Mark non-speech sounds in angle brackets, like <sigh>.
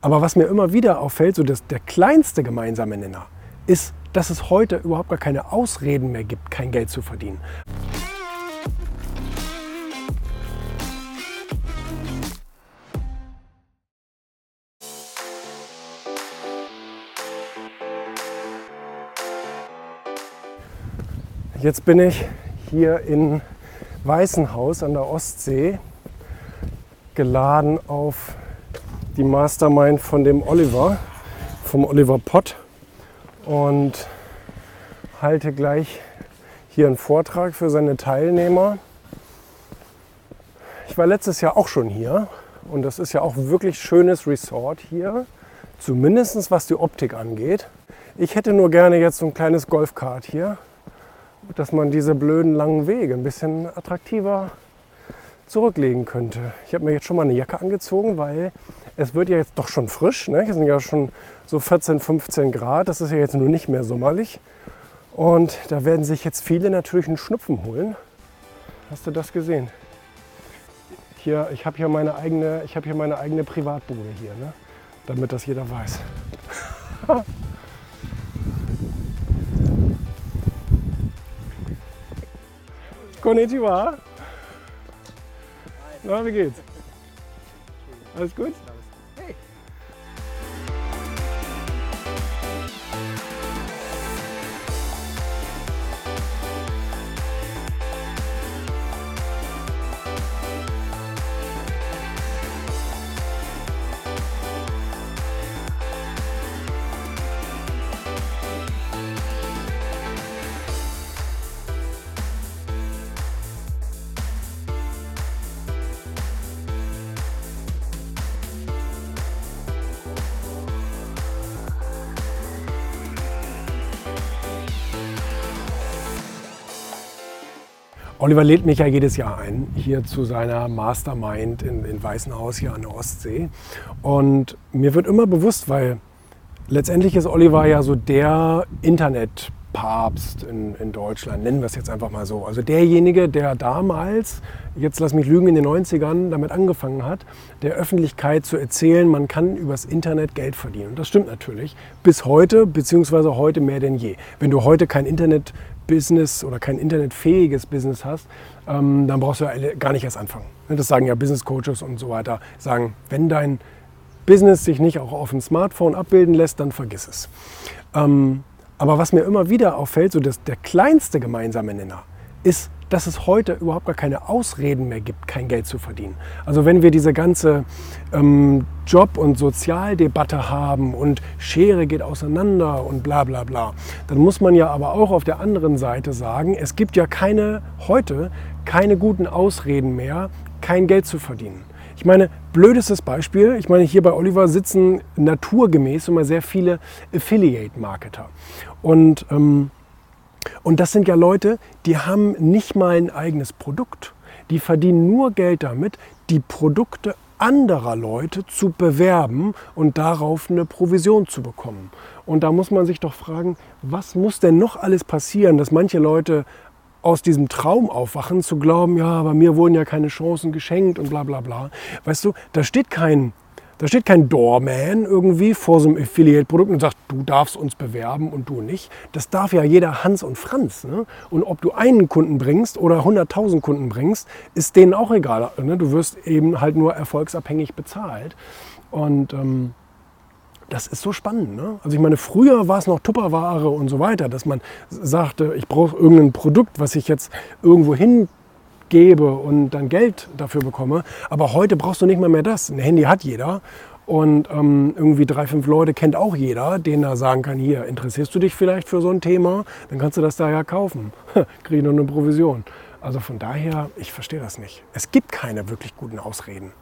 Aber was mir immer wieder auffällt, so dass der kleinste gemeinsame Nenner ist, dass es heute überhaupt gar keine Ausreden mehr gibt, kein Geld zu verdienen. Jetzt bin ich hier in Weißenhaus an der Ostsee geladen auf die Mastermind von dem Oliver, vom Oliver Pott und halte gleich hier einen Vortrag für seine Teilnehmer. Ich war letztes Jahr auch schon hier und das ist ja auch wirklich schönes Resort hier, zumindest was die Optik angeht. Ich hätte nur gerne jetzt so ein kleines Golfkart hier, dass man diese blöden langen Wege ein bisschen attraktiver zurücklegen könnte. Ich habe mir jetzt schon mal eine Jacke angezogen, weil es wird ja jetzt doch schon frisch. Ne? Hier sind ja schon so 14, 15 Grad. Das ist ja jetzt nur nicht mehr sommerlich. Und da werden sich jetzt viele natürlich einen Schnupfen holen. Hast du das gesehen? Hier, ich habe hier meine eigene, ich habe hier meine eigene Privatbude hier, ne? damit das jeder weiß. <laughs> Konnichiwa. Na, wie geht's? Alles gut? Oliver lädt mich ja jedes Jahr ein, hier zu seiner Mastermind in, in Weißenhaus hier an der Ostsee. Und mir wird immer bewusst, weil letztendlich ist Oliver ja so der Internetpapst in, in Deutschland, nennen wir es jetzt einfach mal so. Also derjenige, der damals, jetzt lass mich lügen, in den 90ern damit angefangen hat, der Öffentlichkeit zu erzählen, man kann übers Internet Geld verdienen. Und das stimmt natürlich. Bis heute, beziehungsweise heute mehr denn je. Wenn du heute kein Internet Business oder kein internetfähiges Business hast, ähm, dann brauchst du ja gar nicht erst anfangen. Ne, das sagen ja Business Coaches und so weiter. Sagen, wenn dein Business sich nicht auch auf dem Smartphone abbilden lässt, dann vergiss es. Ähm, aber was mir immer wieder auffällt, so dass der kleinste gemeinsame Nenner ist dass es heute überhaupt gar keine Ausreden mehr gibt, kein Geld zu verdienen. Also wenn wir diese ganze ähm, Job- und Sozialdebatte haben und Schere geht auseinander und bla bla bla, dann muss man ja aber auch auf der anderen Seite sagen, es gibt ja keine heute keine guten Ausreden mehr, kein Geld zu verdienen. Ich meine, blödestes Beispiel, ich meine, hier bei Oliver sitzen naturgemäß immer sehr viele Affiliate-Marketer. Und ähm, und das sind ja Leute, die haben nicht mal ein eigenes Produkt. Die verdienen nur Geld damit, die Produkte anderer Leute zu bewerben und darauf eine Provision zu bekommen. Und da muss man sich doch fragen, was muss denn noch alles passieren, dass manche Leute aus diesem Traum aufwachen, zu glauben, ja, aber mir wurden ja keine Chancen geschenkt und bla bla bla. Weißt du, da steht kein da steht kein Doorman irgendwie vor so einem Affiliate-Produkt und sagt, du darfst uns bewerben und du nicht. Das darf ja jeder Hans und Franz. Ne? Und ob du einen Kunden bringst oder 100.000 Kunden bringst, ist denen auch egal. Ne? Du wirst eben halt nur erfolgsabhängig bezahlt. Und ähm, das ist so spannend. Ne? Also ich meine, früher war es noch Tupperware und so weiter, dass man sagte, ich brauche irgendein Produkt, was ich jetzt irgendwo hin gebe und dann Geld dafür bekomme. Aber heute brauchst du nicht mal mehr das. Ein Handy hat jeder. Und ähm, irgendwie drei, fünf Leute kennt auch jeder, denen er sagen kann, hier, interessierst du dich vielleicht für so ein Thema? Dann kannst du das da ja kaufen. <laughs> Kriege noch eine Provision. Also von daher, ich verstehe das nicht. Es gibt keine wirklich guten Ausreden.